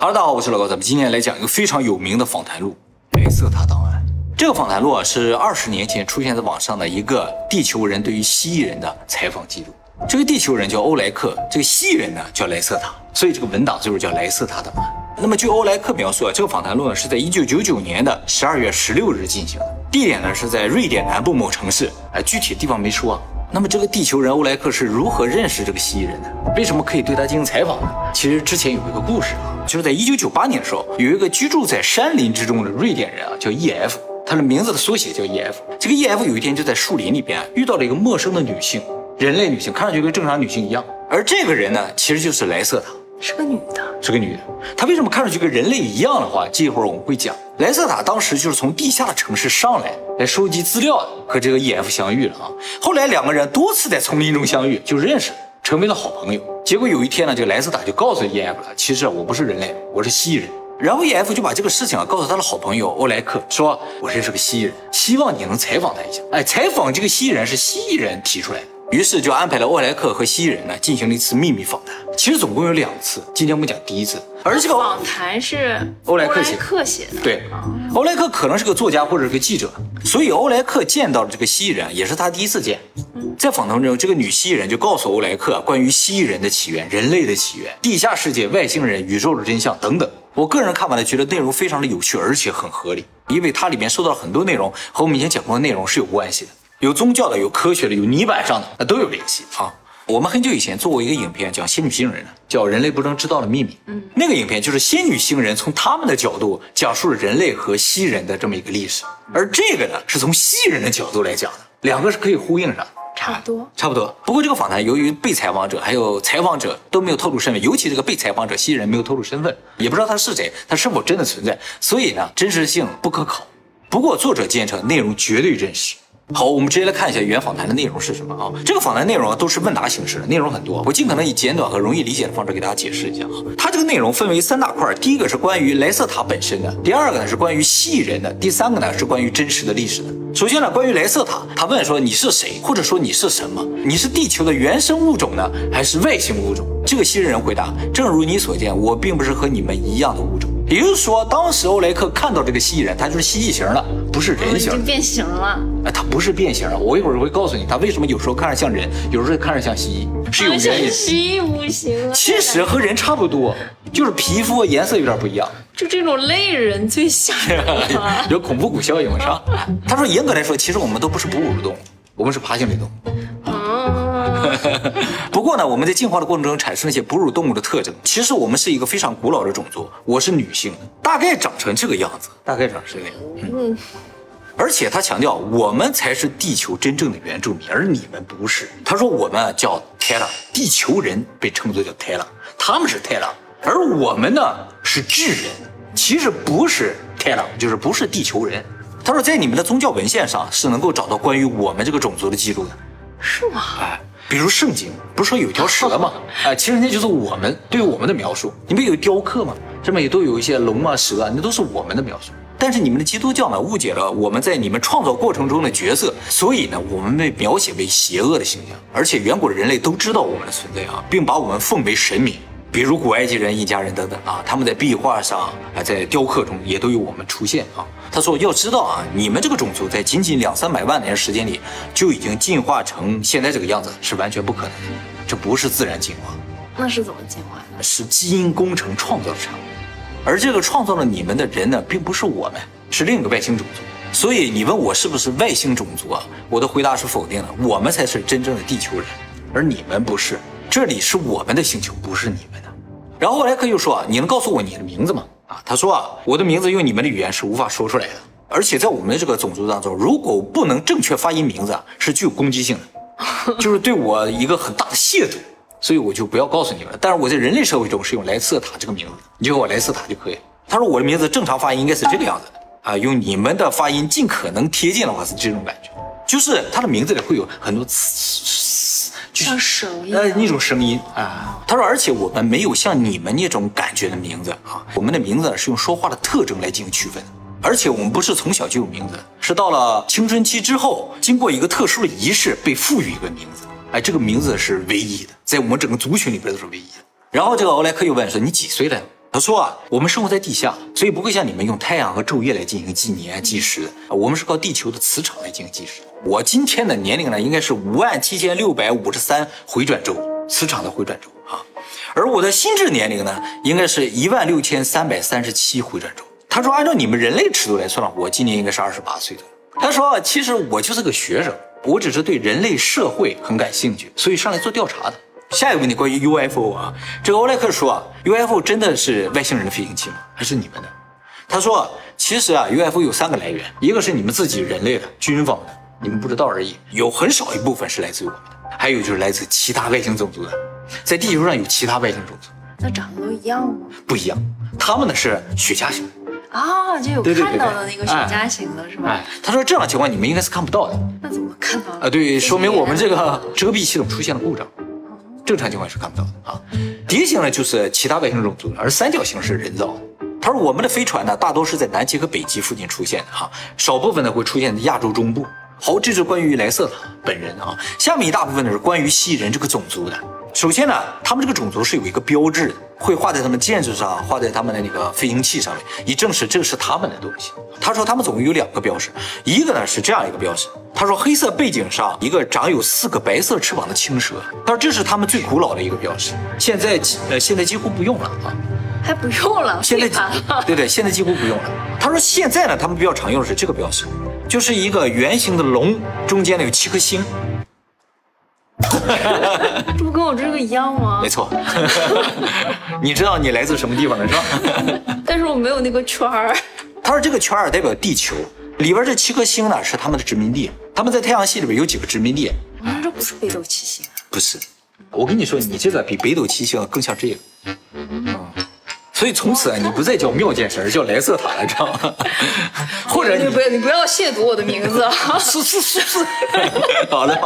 Hello，大家好，我是老高，咱们今天来讲一个非常有名的访谈录——莱瑟塔档案。这个访谈录啊，是二十年前出现在网上的一个地球人对于蜥蜴人的采访记录。这个地球人叫欧莱克，这个蜥蜴人呢叫莱瑟塔，所以这个文档就是叫莱瑟塔档案。那么据欧莱克描述啊，这个访谈录呢是在一九九九年的十二月十六日进行的，地点呢是在瑞典南部某城市，哎，具体地方没说。那么这个地球人欧莱克是如何认识这个蜥蜴人的？为什么可以对他进行采访呢？其实之前有一个故事啊，就是在一九九八年的时候，有一个居住在山林之中的瑞典人啊，叫 E.F，他的名字的缩写叫 E.F。这个 E.F 有一天就在树林里边遇到了一个陌生的女性，人类女性，看上去跟正常女性一样。而这个人呢，其实就是莱瑟塔，是个女的，是个女的。她为什么看上去跟人类一样的话，这一会儿我们会讲。莱瑟塔当时就是从地下的城市上来，来收集资料的，和这个 E.F 相遇了啊。后来两个人多次在丛林中相遇，就认识，成为了好朋友。结果有一天呢，这个莱斯塔就告诉 E.F 了，其实我不是人类，我是蜥蜴人。然后 E.F 就把这个事情啊告诉他的好朋友欧莱克，说我认识个蜥蜴人，希望你能采访他一下。哎，采访这个蜥蜴人是蜥蜴人提出来的。于是就安排了欧莱克和蜥蜴人呢进行了一次秘密访谈。其实总共有两次，今天我们讲第一次。而这个访谈是欧莱克写的。对，欧莱克可能是个作家或者是个记者，所以欧莱克见到的这个蜥蜴人也是他第一次见。在访谈中，这个女蜥蜴人就告诉欧莱克关于蜥蜴人的起源、人类的起源、地下世界、外星人、宇宙的真相等等。我个人看完了，觉得内容非常的有趣，而且很合理，因为它里面说到了很多内容和我们以前讲过的内容是有关系的。有宗教的，有科学的，有泥板上的，那都有联系啊。我们很久以前做过一个影片，讲仙女星人的，叫《人类不能知道的秘密》。嗯，那个影片就是仙女星人从他们的角度讲述了人类和蜥人的这么一个历史，而这个呢是从蜥人的角度来讲的，两个是可以呼应上。差不多，差不多。不过这个访谈由于被采访者还有采访者都没有透露身份，尤其这个被采访者蜥人没有透露身份，也不知道他是谁，他是否真的存在，所以呢真实性不可考。不过作者坚称内容绝对真实。好，我们直接来看一下原访谈的内容是什么啊？这个访谈内容啊都是问答形式的，内容很多，我尽可能以简短和容易理解的方式给大家解释一下啊。它这个内容分为三大块，第一个是关于莱瑟塔本身的，第二个呢是关于蜥蜴人的，第三个呢是关于真实的历史的。首先呢，关于莱瑟塔，他问说你是谁，或者说你是什么？你是地球的原生物种呢，还是外星物种？这个蜥蜴人回答：正如你所见，我并不是和你们一样的物种。也就是说，当时欧莱克看到这个蜥蜴人，他就是蜥蜴型的，不是人形，变形了。哎，他不是变形了。我一会儿会告诉你，他为什么有时候看着像人，有时候看着像蜥蜴，是有原因。蜥蜴不行。其实和人差不多，就是皮肤颜色有点不一样。就这种类人最吓人 有恐怖谷效应是吧。他说，严格来说，其实我们都不是哺乳动物，我们是爬行类动物。不过呢，我们在进化的过程中产生了一些哺乳动物的特征。其实我们是一个非常古老的种族，我是女性，大概长成这个样子，大概长成这样子。嗯，而且他强调，我们才是地球真正的原住民，而你们不是。他说我们叫泰拉，地球人被称作叫泰拉，他们是泰拉，而我们呢是智人，其实不是泰拉，就是不是地球人。他说在你们的宗教文献上是能够找到关于我们这个种族的记录的，是吗？哎。比如圣经不是说有一条蛇吗？哎，其实那就是我们对于我们的描述。你们有雕刻吗？上面也都有一些龙啊、蛇啊，那都是我们的描述。但是你们的基督教呢，误解了我们在你们创造过程中的角色，所以呢，我们被描写为邪恶的形象。而且远古的人类都知道我们的存在啊，并把我们奉为神明。比如古埃及人、印加人等等啊，他们在壁画上啊，在雕刻中也都有我们出现啊。他说：“要知道啊，你们这个种族在仅仅两三百万年时间里就已经进化成现在这个样子，是完全不可能的。这不是自然进化，那是怎么进化的？是基因工程创造的产物。而这个创造了你们的人呢，并不是我们，是另一个外星种族。所以你问我是不是外星种族啊？我的回答是否定的。我们才是真正的地球人，而你们不是。这里是我们的星球，不是你们的。然后莱克又说：你能告诉我你的名字吗？”啊，他说啊，我的名字用你们的语言是无法说出来的，而且在我们这个种族当中，如果不能正确发音名字，是具有攻击性的，就是对我一个很大的亵渎，所以我就不要告诉你们了。但是我在人类社会中是用莱斯特塔这个名字，你就叫我莱瑟塔就可以。他说我的名字正常发音应该是这个样子的啊，用你们的发音尽可能贴近的话是这种感觉，就是他的名字里会有很多词。像手一样，呃，那种声音啊。他说，而且我们没有像你们那种感觉的名字啊，我们的名字是用说话的特征来进行区分。而且我们不是从小就有名字，是到了青春期之后，经过一个特殊的仪式被赋予一个名字。哎，这个名字是唯一的，在我们整个族群里边都是唯一的。然后这个欧莱克又问说：“你几岁了？”他说啊，我们生活在地下，所以不会像你们用太阳和昼夜来进行纪年计时。我们是靠地球的磁场来进行计时。我今天的年龄呢，应该是五万七千六百五十三回转周，磁场的回转周啊。而我的心智年龄呢，应该是一万六千三百三十七回转周。他说，按照你们人类尺度来算，我今年应该是二十八岁的。他说，其实我就是个学生，我只是对人类社会很感兴趣，所以上来做调查的。下一个问题关于 UFO 啊，这个欧莱克说啊，UFO 真的是外星人的飞行器吗？还是你们的？他说，其实啊，UFO 有三个来源，一个是你们自己人类的军方的，你们不知道而已，有很少一部分是来自于我们的，还有就是来自其他外星种族的，在地球上有其他外星种族，那长得都一样吗？不一样，他们呢是雪茄型啊，就有看到的那个雪茄型的是吧？哎，他说这样的情况你们应该是看不到的，那怎么看到啊？对，说明我们这个遮蔽系统出现了故障。正常情况是看不到的啊，蝶形呢就是其他外星种族，而三角形是人造的。他说我们的飞船呢，大多是在南极和北极附近出现的哈，少部分呢会出现在亚洲中部。好，这是关于莱瑟本人啊。下面一大部分呢是关于蜥蜴人这个种族的。首先呢，他们这个种族是有一个标志的，会画在他们建筑上，画在他们的那个飞行器上面，以证实这是他们的东西。他说他们总共有两个标识，一个呢是这样一个标识，他说黑色背景上一个长有四个白色翅膀的青蛇，他说这是他们最古老的一个标识，现在呃现在几乎不用了啊，还不用了，现在对对，现在几乎不用了。他说现在呢，他们比较常用的是这个标识，就是一个圆形的龙，中间呢有七颗星。这不跟我这个一样吗？没错，你知道你来自什么地方的是吧？但是我没有那个圈儿。他说这个圈儿代表地球，里边这七颗星呢是他们的殖民地，他们在太阳系里边有几个殖民地。嗯，这不是北斗七星啊？不是，我跟你说，你这个比北斗七星更像这个。所以从此啊，你不再叫妙见神，而叫莱瑟塔了，知道吗？或者你不要你不要亵渎我的名字。是是是是。好的。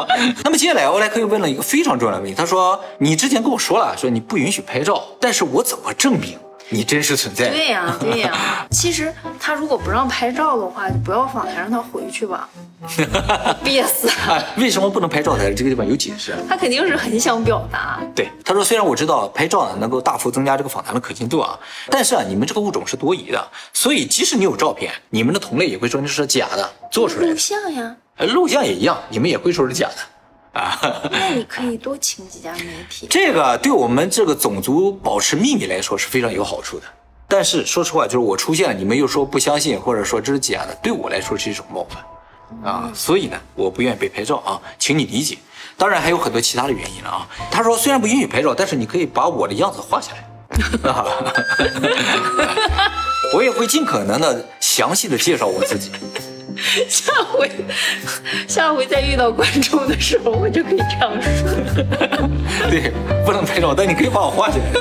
那么接下来欧莱克又问了一个非常重要的问题，他说：“你之前跟我说了，说你不允许拍照，但是我怎么证明？”你真实存在。对呀，对呀。其实他如果不让拍照的话，就不要访谈，让他回去吧。憋死。为什么不能拍照？在这个地方有解释。他肯定是很想表达。对，他说：“虽然我知道拍照呢能够大幅增加这个访谈的可信度啊，但是啊，你们这个物种是多疑的，所以即使你有照片，你们的同类也会说你是假的，做出来的。录像呀，录像也一样，你们也会说是假的。”啊，那你可以多请几家媒体。这个对我们这个种族保持秘密来说是非常有好处的。但是说实话，就是我出现了，你们又说不相信，或者说这是假的，对我来说是一种冒犯啊。所以呢，我不愿意被拍照啊，请你理解。当然还有很多其他的原因了啊。他说虽然不允许拍照，但是你可以把我的样子画下来。我也会尽可能的详细的介绍我自己。下回，下回再遇到观众的时候，我就可以这样说。对，不能拍照，但你可以把我画起来。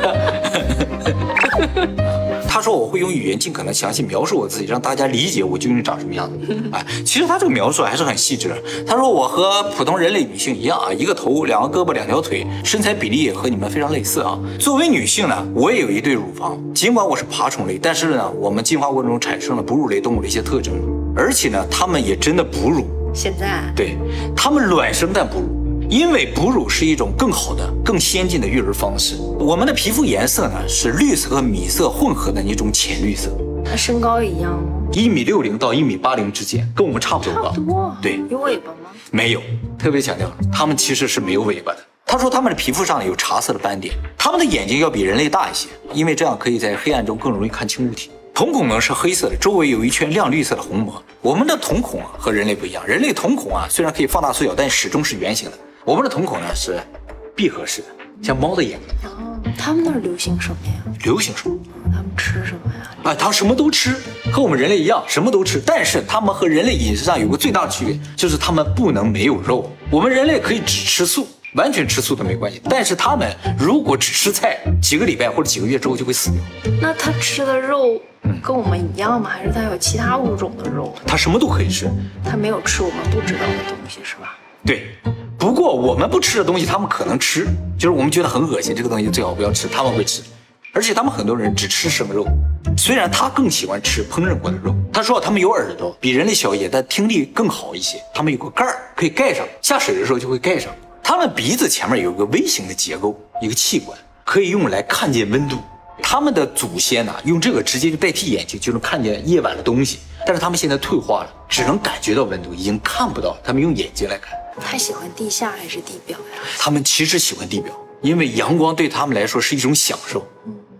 他说我会用语言尽可能详细描述我自己，让大家理解我究竟长什么样子。哎，其实他这个描述还是很细致的。他说我和普通人类女性一样啊，一个头，两个胳膊，两条腿，身材比例也和你们非常类似啊。作为女性呢，我也有一对乳房。尽管我是爬虫类，但是呢，我们进化过程中产生了哺乳类动物的一些特征，而且呢，它们也真的哺乳。现在，对，它们卵生但哺乳。因为哺乳是一种更好的、更先进的育儿方式。我们的皮肤颜色呢是绿色和米色混合的一种浅绿色。那身高一样吗？一米六零到一米八零之间，跟我们差不多高。差不多。对。有尾巴吗？没有。特别强调，他们其实是没有尾巴的。他说他们的皮肤上有茶色的斑点，他们的眼睛要比人类大一些，因为这样可以在黑暗中更容易看清物体。瞳孔呢是黑色的，周围有一圈亮绿色的虹膜。我们的瞳孔啊和人类不一样，人类瞳孔啊虽然可以放大缩小，但始终是圆形的。我们的瞳孔呢是闭合式的，像猫的眼睛。哦，他们那儿流行什么呀？流行什么？他们吃什么呀？啊，他什么都吃，和我们人类一样，什么都吃。但是他们和人类饮食上有个最大的区别，就是他们不能没有肉。我们人类可以只吃素，完全吃素的没关系。但是他们如果只吃菜，几个礼拜或者几个月之后就会死掉。那他吃的肉跟我们一样吗？还是他有其他物种的肉？他什么都可以吃，他没有吃我们不知道的东西，是吧？对。不过我们不吃的东西，他们可能吃，就是我们觉得很恶心，这个东西最好不要吃，他们会吃。而且他们很多人只吃生肉，虽然他更喜欢吃烹饪过的肉。他说他们有耳朵，比人类小一些，但听力更好一些。他们有个盖儿可以盖上，下水的时候就会盖上。他们鼻子前面有一个微型的结构，一个器官可以用来看见温度。他们的祖先呢，用这个直接就代替眼睛，就能看见夜晚的东西。但是他们现在退化了，只能感觉到温度，已经看不到。他们用眼睛来看。他喜欢地下还是地表呀？他们其实喜欢地表，因为阳光对他们来说是一种享受。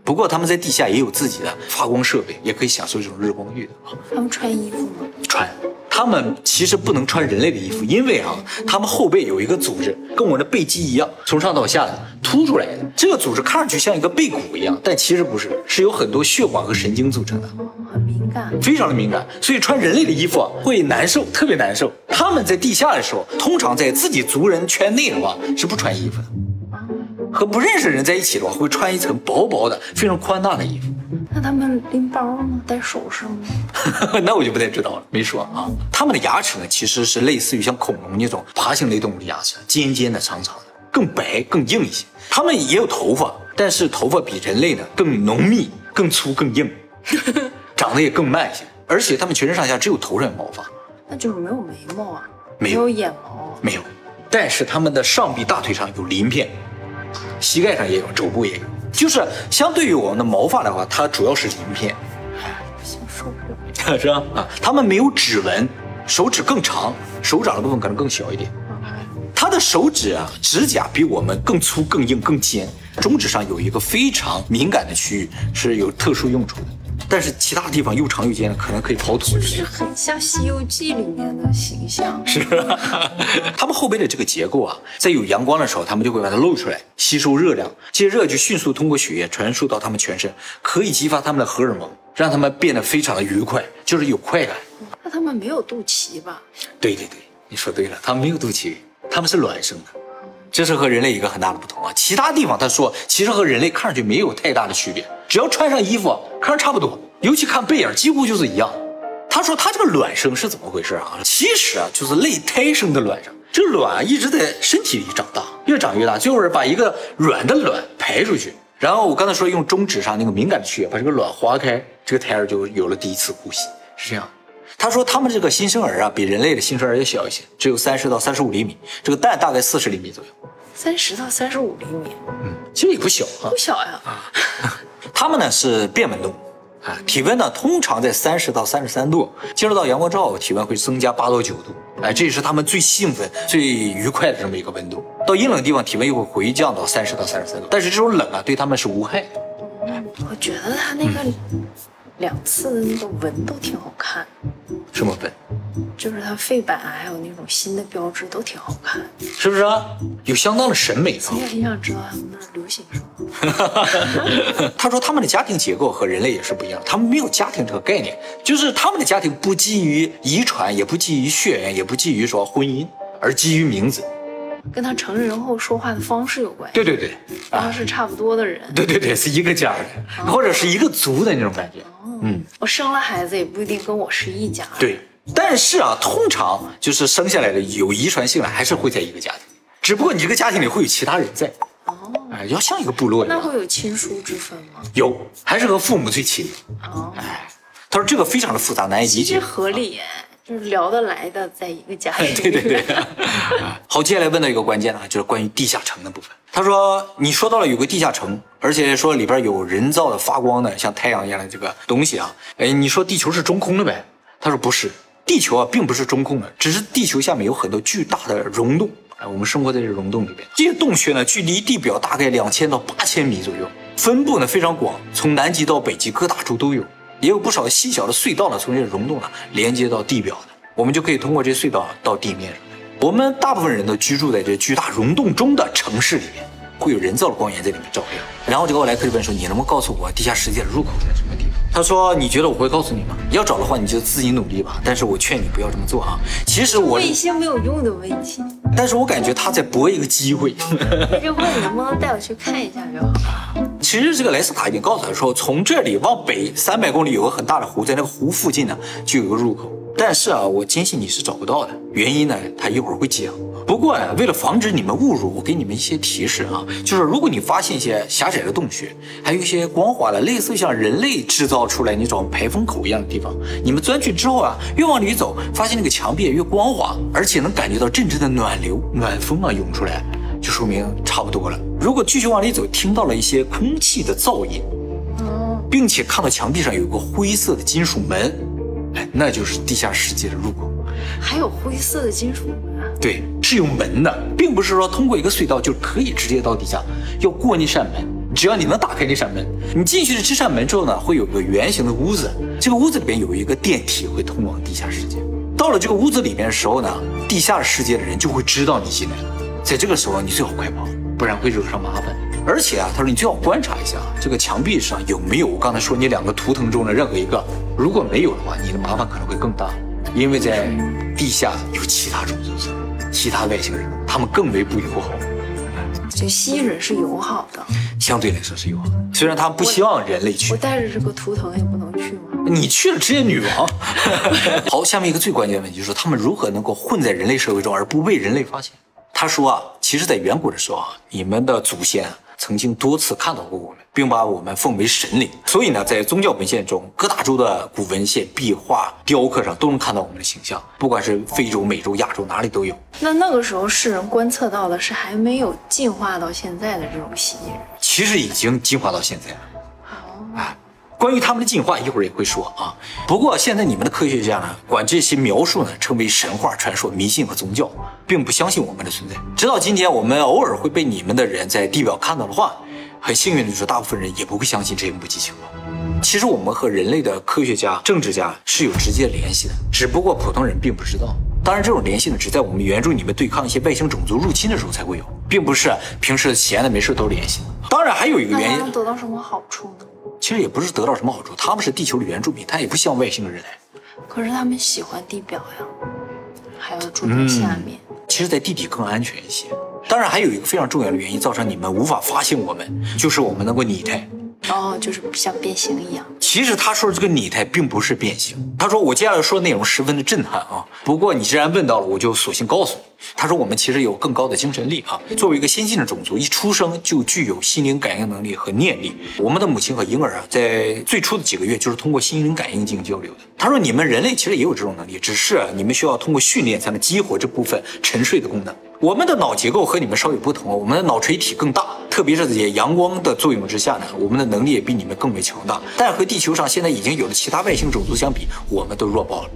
不过他们在地下也有自己的发光设备，也可以享受这种日光浴的啊。他们穿衣服吗？穿。他们其实不能穿人类的衣服，因为啊，他们后背有一个组织，跟我的背肌一样，从上到下的凸出来的。这个组织看上去像一个背骨一样，但其实不是，是有很多血管和神经组成的。很敏感，非常的敏感，所以穿人类的衣服啊会难受，特别难受。他们在地下的时候，通常在自己族人圈内的话是不穿衣服的，和不认识的人在一起的话，会穿一层薄薄的、非常宽大的衣服。那他们拎包吗？戴首饰吗？那我就不太知道了，没说啊。他们的牙齿呢，其实是类似于像恐龙那种爬行类动物的牙齿，尖尖的、长长的，更白、更硬一些。他们也有头发，但是头发比人类呢更浓密、更粗、更硬，长得也更慢一些。而且他们全身上下只有头上有毛发，那就是没有眉毛啊，没有有眼毛，没有。但是他们的上臂、大腿上有鳞片，膝盖上也有，肘部也有。就是相对于我们的毛发的话，它主要是鳞片，不行，受不了。是吧？啊，他们没有指纹，手指更长，手掌的部分可能更小一点。他的手指啊，指甲比我们更粗、更硬、更尖，中指上有一个非常敏感的区域，是有特殊用处的。但是其他地方又长又尖的，可能可以刨土。就是很像《西游记》里面的形象。是啊，他们后背的这个结构啊，在有阳光的时候，他们就会把它露出来，吸收热量，这些热就迅速通过血液传输到他们全身，可以激发他们的荷尔蒙，让他们变得非常的愉快，就是有快感。那他们没有肚脐吧？对对对，你说对了，他们没有肚脐，他们是卵生的，这是和人类一个很大的不同啊。其他地方他说，其实和人类看上去没有太大的区别，只要穿上衣服，看着差不多，尤其看背影，几乎就是一样。他说他这个卵生是怎么回事啊？其实啊，就是类胎生的卵生，这个卵一直在身体里长大，越长越大，最后是把一个软的卵排出去，然后我刚才说用中指上那个敏感的区域把这个卵划开，这个胎儿就有了第一次呼吸，是这样。他说他们这个新生儿啊，比人类的新生儿要小一些，只有三十到三十五厘米，这个蛋大概四十厘米左右，三十到三十五厘米，嗯，其实也不小啊不。小呀。啊。他们呢是变温动物啊，体温呢通常在三十到三十三度，接触到阳光之后，体温会增加八到九度，哎，这也是他们最兴奋、最愉快的这么一个温度。到阴冷地方，体温又会回降到三十到三十三度，但是这种冷啊，对他们是无害的。我觉得他那个两次的那个纹都挺好看，什么笨？就是他肺板还有那种新的标志都挺好看。是不是啊？有相当的审美啊我。也挺想知道他们那儿流行什么。他说他们的家庭结构和人类也是不一样，他们没有家庭这个概念，就是他们的家庭不基于遗传，也不基于血缘，也不基于说婚姻，而基于名字。跟他成人后说话的方式有关系。对对对，然后是差不多的人。对对对，是一个家的，或者是一个族的那种感觉。嗯，我生了孩子也不一定跟我是一家。对。但是啊，通常就是生下来的有遗传性的，还是会在一个家庭，只不过你这个家庭里会有其他人在。哦，哎，要像一个部落一样。那会有亲疏之分吗？有，还是和父母最亲。哦，哎，他说这个非常的复杂，难以理解。其实合理耶，就是聊得来的，在一个家庭。对对对。好，接下来问到一个关键啊，就是关于地下城的部分。他说你说到了有个地下城，而且说里边有人造的发光的像太阳一样的这个东西啊。哎，你说地球是中空的呗？他说不是，地球啊并不是中空的，只是地球下面有很多巨大的溶洞。哎，我们生活在这溶洞里边，这些洞穴呢距离地表大概两千到八千米左右，分布呢非常广，从南极到北极各大洲都有，也有不少细小的隧道呢从这溶洞呢连接到地表的，我们就可以通过这隧道到地面上。我们大部分人都居住在这巨大溶洞中的城市里面，会有人造的光源在里面照亮。然后这个奥莱克就问说：“你能不能告诉我地下世界的入口在什么地方？”他说：“你觉得我会告诉你吗？要找的话，你就自己努力吧。但是我劝你不要这么做啊。其实我问，一些没有用的问题，但是我感觉他在搏一个机会。他就问能不能带我去看一下就好。其实这个莱斯塔已经告诉他说，从这里往北三百公里有个很大的湖，在那个湖附近呢就有个入口。但是啊，我坚信你是找不到的。原因呢，他一会儿会讲。不过呀、为了防止你们误入，我给你们一些提示啊，就是如果你发现一些狭窄的洞穴，还有一些光滑的，类似像人类制造出来那种排风口一样的地方，你们钻去之后啊，越往里走，发现那个墙壁越光滑，而且能感觉到阵阵的暖流、暖风啊涌出来，就说明差不多了。如果继续往里走，听到了一些空气的噪音，并且看到墙壁上有个灰色的金属门，哎，那就是地下世界的入口。还有灰色的金属门啊？对，是有门的，并不是说通过一个隧道就可以直接到地下，要过那扇门。只要你能打开那扇门，你进去了这扇门之后呢，会有个圆形的屋子，这个屋子里边有一个电梯会通往地下世界。到了这个屋子里面的时候呢，地下世界的人就会知道你进来了。在这个时候，你最好快跑，不然会惹上麻烦。而且啊，他说你最好观察一下这个墙壁上有没有我刚才说你两个图腾中的任何一个，如果没有的话，你的麻烦可能会更大，因为在地下有其他种族者，其他外星人，他们更为不友好。就蜥蜴人是友好的，相对来说是友好的，虽然他们不希望人类去我。带着这个图腾也不能去吗？你去了职业女王。好，下面一个最关键的问题就是他们如何能够混在人类社会中而不被人类发现？他说啊，其实，在远古的时候啊，你们的祖先啊曾经多次看到过我们，并把我们奉为神灵。所以呢，在宗教文献中，各大洲的古文献、壁画、雕刻上都能看到我们的形象，不管是非洲、美洲、亚洲哪里都有。那那个时候世人观测到的是还没有进化到现在的这种蜥蜴人。其实已经进化到现在了。好，啊，关于他们的进化，一会儿也会说啊。不过现在你们的科学家呢，管这些描述呢称为神话、传说、迷信和宗教，并不相信我们的存在。直到今天，我们偶尔会被你们的人在地表看到的话，很幸运的就是大部分人也不会相信这些目击情况。其实我们和人类的科学家、政治家是有直接联系的，只不过普通人并不知道。当然，这种联系呢，只在我们援助你们对抗一些外星种族入侵的时候才会有，并不是平时闲的没事都联系。当然，还有一个原因，他们得到什么好处呢？其实也不是得到什么好处，他们是地球的原住民，他也不像外星人来。可是他们喜欢地表呀，还要住在下面。其实，在地底更安全一些。当然，还有一个非常重要的原因，造成你们无法发现我们，就是我们能够拟态。哦，就是像变形一样。其实他说的这个拟态并不是变形。他说我接下来说的内容十分的震撼啊，不过你既然问到了，我就索性告诉你。他说我们其实有更高的精神力啊，作为一个先进的种族，一出生就具有心灵感应能力和念力。我们的母亲和婴儿啊，在最初的几个月就是通过心灵感应进行交流的。他说你们人类其实也有这种能力，只是你们需要通过训练才能激活这部分沉睡的功能。我们的脑结构和你们稍有不同，我们的脑垂体更大，特别是在阳光的作用之下呢，我们的能力也比你们更为强大。但和地球上现在已经有的其他外星种族相比，我们都弱爆了。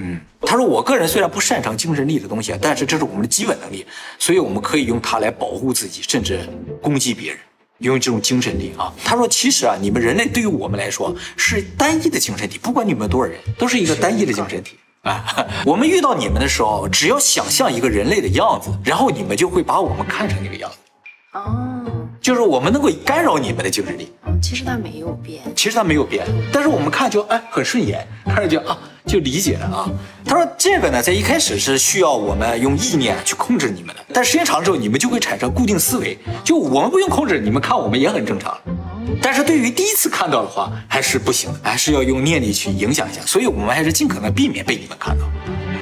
嗯，他说我个人虽然不擅长精神力的东西，但是这是我们的基本能力，所以我们可以用它来保护自己，甚至攻击别人。用这种精神力啊，他说其实啊，你们人类对于我们来说是单一的精神体，不管你们多少人，都是一个单一的精神体。啊，我们遇到你们的时候，只要想象一个人类的样子，然后你们就会把我们看成那个样子，哦，就是我们能够干扰你们的精神力。哦其实它没有变。其实它没有变，但是我们看就哎很顺眼，看着就啊就理解了啊。他说这个呢，在一开始是需要我们用意念去控制你们的，但时间长之后，你们就会产生固定思维，就我们不用控制，你们看我们也很正常。但是对于第一次看到的话，还是不行的，还是要用念力去影响一下，所以我们还是尽可能避免被你们看到。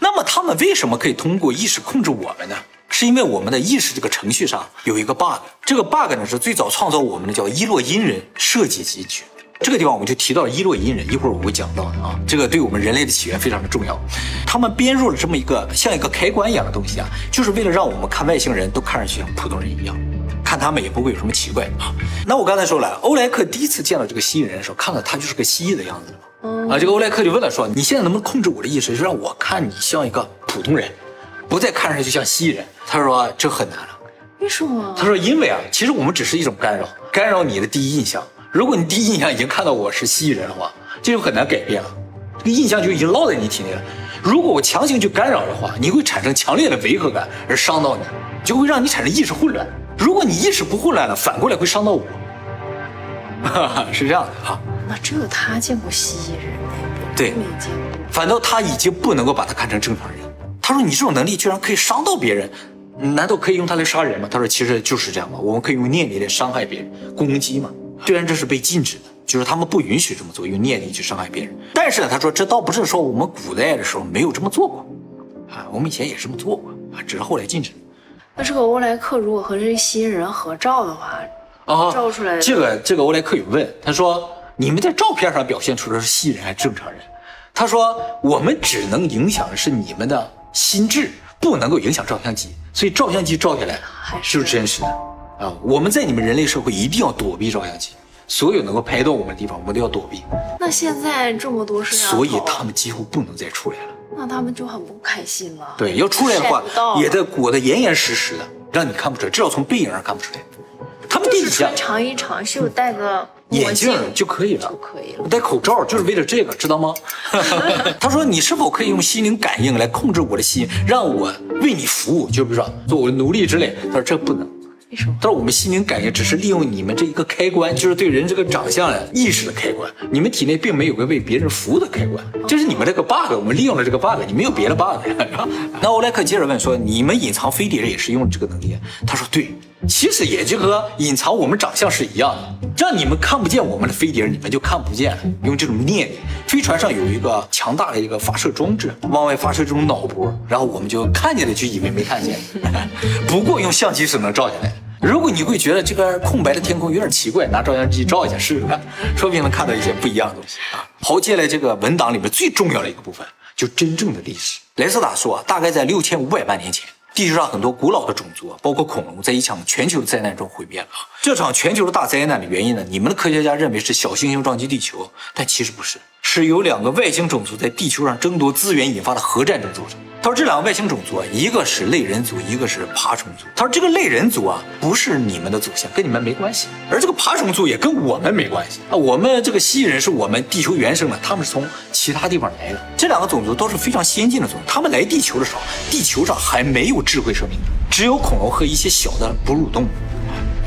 那么他们为什么可以通过意识控制我们呢？是因为我们的意识这个程序上有一个 bug，这个 bug 呢是最早创造我们的叫伊洛因人设计进去。这个地方我们就提到了伊洛伊人，一会儿我会讲到的啊，这个对我们人类的起源非常的重要。他们编入了这么一个像一个开关一样的东西啊，就是为了让我们看外星人都看上去像普通人一样，看他们也不会有什么奇怪啊。那我刚才说了，欧莱克第一次见到这个蜥蜴人的时候，看到他就是个蜥蜴的样子嘛。啊，这个欧莱克就问了说：“你现在能不能控制我的意识，就让我看你像一个普通人，不再看上去像蜥蜴人？”他说：“这很难了。”为什么？他说：“因为啊，其实我们只是一种干扰，干扰你的第一印象。如果你第一印象已经看到我是蜥蜴人的话，这就很难改变了，这个印象就已经烙在你体内了。如果我强行去干扰的话，你会产生强烈的违和感，而伤到你，就会让你产生意识混乱。如果你意识不混乱了，反过来会伤到我。哈哈，是这样的啊。那只有他见过蜥蜴人哎，对没见过。反倒他已经不能够把他看成正常人。他说：“你这种能力居然可以伤到别人，难道可以用它来杀人吗？”他说：“其实就是这样嘛，我们可以用念力来伤害别人，攻击嘛。虽然这是被禁止的，就是他们不允许这么做，用念力去伤害别人。但是呢，他说这倒不是说我们古代的时候没有这么做过，啊，我们以前也这么做过啊，只是后来禁止了。那这个欧莱克如果和这个新人合照的话，啊，照出来的这个这个欧莱克有问，他说你们在照片上表现出的是蜥蜴人还是正常人？他说我们只能影响的是你们的心智，不能够影响照相机，所以照相机照下来是不是真实的啊。我们在你们人类社会一定要躲避照相机，所有能够拍到我们的地方，我们都要躲避，那现在这么多摄像头，所以他们几乎不能再出来了。那他们就很不开心了。对，要出来的话也得裹得严严实实的，让你看不出来，至少从背影上看不出来。他们地底下就是穿长衣长袖，戴个眼镜镜就可以了就。可以了。戴口罩就是为了这个，知道吗？他说：“你是否可以用心灵感应来控制我的心，让我为你服务？就比如说做我的奴隶之类。”他说：“这不能。”为什么？他说：“我们心灵感应只是利用你们这一个开关，就是对人这个长相意识的开关。你们体内并没有个为别人服务的开关，这是你们这个 bug。我们利用了这个 bug，你没有别的 bug。”那欧莱克接着问说：“你们隐藏飞碟也是用这个能力？”他说：“对，其实也就和隐藏我们长相是一样的，让你们看不见我们的飞碟，你们就看不见了。用这种念力，飞船上有一个强大的一个发射装置，往外发射这种脑波，然后我们就看见了，就以为没看见。不过用相机是能照下来的。如果你会觉得这个空白的天空有点奇怪，拿照相机照一下试试看，说不定能看到一些不一样的东西啊。好，接下来这个文档里面最重要的一个部分，就真正的历史。莱斯塔说，大概在六千五百万年前。地球上很多古老的种族，包括恐龙，在一场全球的灾难中毁灭了。这场全球的大灾难的原因呢？你们的科学家认为是小行星撞击地球，但其实不是，是由两个外星种族在地球上争夺资源引发的核战争造成。他说这两个外星种族啊，一个是类人族，一个是爬虫族。他说这个类人族啊，不是你们的祖先，跟你们没关系；而这个爬虫族也跟我们没关系啊。我们这个蜥蜴人是我们地球原生的，他们是从其他地方来的。这两个种族都是非常先进的种族，他们来地球的时候，地球上还没有智慧生命，只有恐龙和一些小的哺乳动物。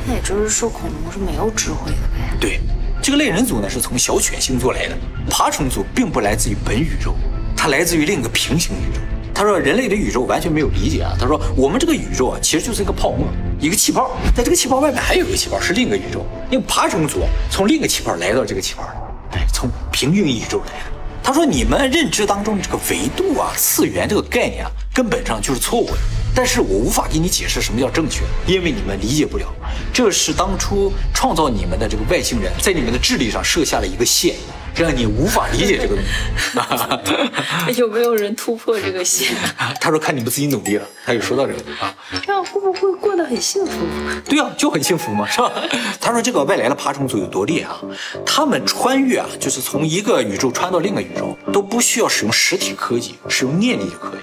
那也就是说，恐龙是没有智慧的呗？对，这个类人族呢是从小犬星座来的，爬虫族并不来自于本宇宙，它来自于另一个平行宇宙。他说人类的宇宙完全没有理解啊。他说我们这个宇宙啊其实就是一个泡沫，一个气泡，在这个气泡外面还有一个气泡是另一个宇宙。因为爬虫族从另一个气泡来到这个气泡，哎，从平行宇宙来的。他说你们认知当中的这个维度啊、次元这个概念啊，根本上就是错误的。但是我无法给你解释什么叫正确，因为你们理解不了。这是当初创造你们的这个外星人在你们的智力上设下了一个线，让你无法理解这个东西。有没有人突破这个线？他说看你们自己努力了，他有说到这个啊。这样会不会过得很幸福？对啊，就很幸福嘛，是吧？他说这个外来的爬虫族有多厉害啊？他们穿越啊，就是从一个宇宙穿到另一个宇宙，都不需要使用实体科技，使用念力就可以。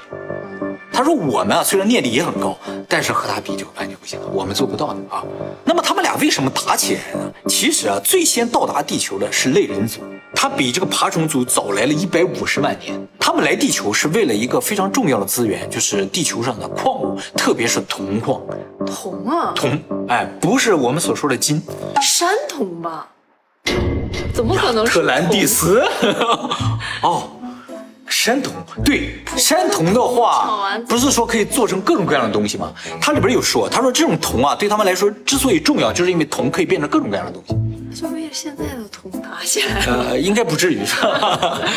他说我们啊，虽然念力也很高，但是和他比就完全不行，我们做不到的啊。那么他们俩为什么打起来呢？其实啊，最先到达地球的是类人族，他比这个爬虫族早来了一百五十万年。他们来地球是为了一个非常重要的资源，就是地球上的矿物，特别是铜矿。铜啊，铜，哎，不是我们所说的金。山铜吧？怎么可能是特兰蒂铜？斯，哦，山铜，对，山铜的话，不是说可以做成各种各样的东西吗？它里边有说，他说这种铜啊，对他们来说之所以重要，就是因为铜可以变成各种各样的东西。现在的铜打起来。呃，应该不至于。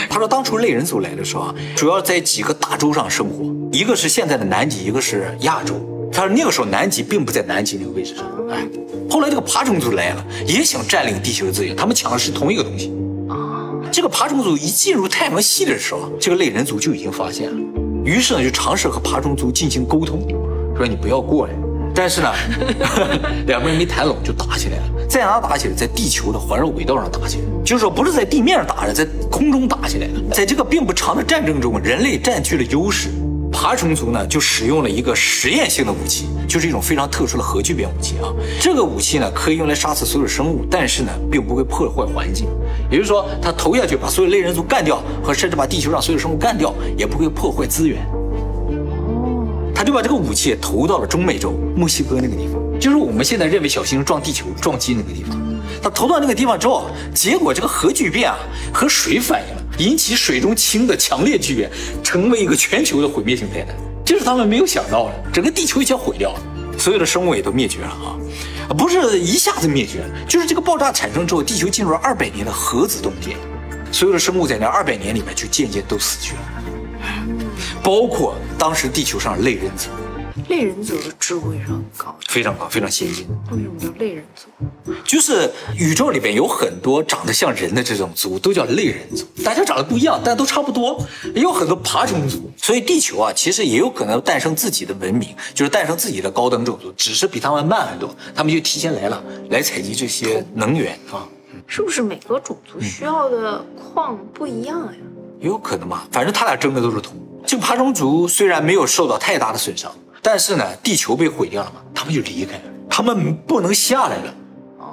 他说当初类人族来的时候啊，主要在几个大洲上生活，一个是现在的南极，一个是亚洲。他说那个时候南极并不在南极那个位置上，哎，后来这个爬虫族来了，也想占领地球的资源，他们抢的是同一个东西啊。这个爬虫族一进入太阳系的时候，这个类人族就已经发现了，于是呢就尝试和爬虫族进行沟通，说你不要过来。但是呢，两个人没谈拢就打起来了。在哪打起来？在地球的环绕轨道上打起来，就是说不是在地面上打的，在空中打起来了。在这个并不长的战争中，人类占据了优势。爬虫族呢就使用了一个实验性的武器，就是一种非常特殊的核聚变武器啊。这个武器呢可以用来杀死所有生物，但是呢并不会破坏环境。也就是说，他投下去把所有类人族干掉，和甚至把地球上所有生物干掉，也不会破坏资源。他就把这个武器投到了中美洲墨西哥那个地方，就是我们现在认为小行星撞地球撞击那个地方。它投到那个地方之后，结果这个核聚变啊和水反应，引起水中氢的强烈聚变，成为一个全球的毁灭性灾难。这是他们没有想到的，整个地球一下毁掉了，所有的生物也都灭绝了啊！不是一下子灭绝，就是这个爆炸产生之后，地球进入了二百年的核子冻结，所有的生物在那二百年里面就渐渐都死去了。包括当时地球上类人族类人族的智慧是很高的，非常高，非常先进。为什么叫类人族？就是宇宙里边有很多长得像人的这种族，都叫类人族。大家长得不一样，但都差不多。也有很多爬虫族，所以地球啊，其实也有可能诞生自己的文明，就是诞生自己的高等种族，只是比他们慢很多。他们就提前来了，来采集这些能源啊。嗯是不是每个种族需要的矿不一样呀？也有可能吧，反正他俩争的都是铜。这个爬虫族虽然没有受到太大的损伤，但是呢，地球被毁掉了嘛，他们就离开了，他们不能下来了。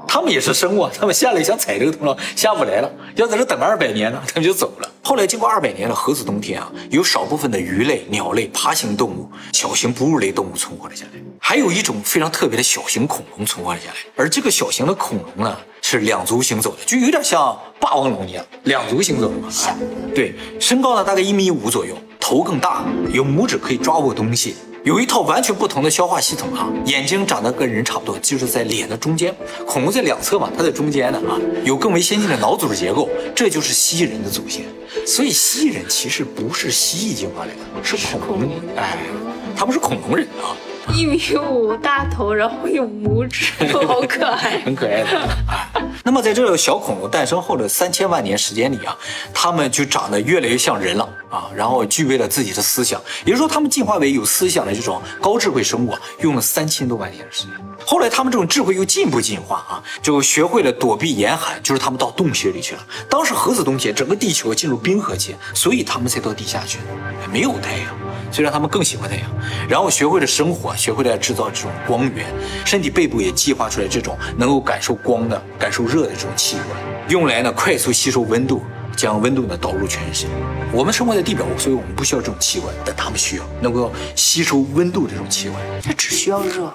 他们也是生物，他们下来想踩这个通道下不来了，要在这等二百年呢，他们就走了。后来经过二百年的核子冬天啊，有少部分的鱼类、鸟类、爬行动物、小型哺乳类动物存活了下来，还有一种非常特别的小型恐龙存活了下来。而这个小型的恐龙呢，是两足行走的，就有点像霸王龙一样，两足行走的嘛。对，身高呢大概一米五左右，头更大，有拇指可以抓握东西。有一套完全不同的消化系统啊，眼睛长得跟人差不多，就是在脸的中间，恐龙在两侧嘛，它在中间呢啊，有更为先进的脑组织结构，这就是蜥蜴人的祖先。所以蜥蜴人其实不是蜥蜴进化来的，是恐龙，哎，他们是恐龙人啊。一米五大头，然后有拇指，好可爱。很可爱的啊。那么在这个小恐龙诞生后的三千万年时间里啊，它们就长得越来越像人了啊，然后具备了自己的思想，也就是说，它们进化为有思想的这种高智慧生物，用了三千多万年的时间。后来，它们这种智慧又进一步进化啊，就学会了躲避严寒，就是它们到洞穴里去了。当时核子洞穴，整个地球进入冰河期，所以它们才到地下去，没有太阳。虽然他们更喜欢太阳，然后学会了生活，学会了制造这种光源，身体背部也计划出来这种能够感受光的、感受热的这种器官，用来呢快速吸收温度，将温度呢导入全身。我们生活在地表，所以我们不需要这种器官，但他们需要能够吸收温度这种器官。它只需要热，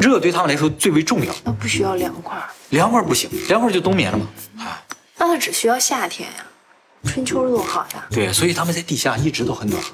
热对他们来说最为重要，那不需要凉快。凉快不行，凉快就冬眠了嘛。啊，那它只需要夏天呀，春秋多好呀。对，所以他们在地下一直都很暖和。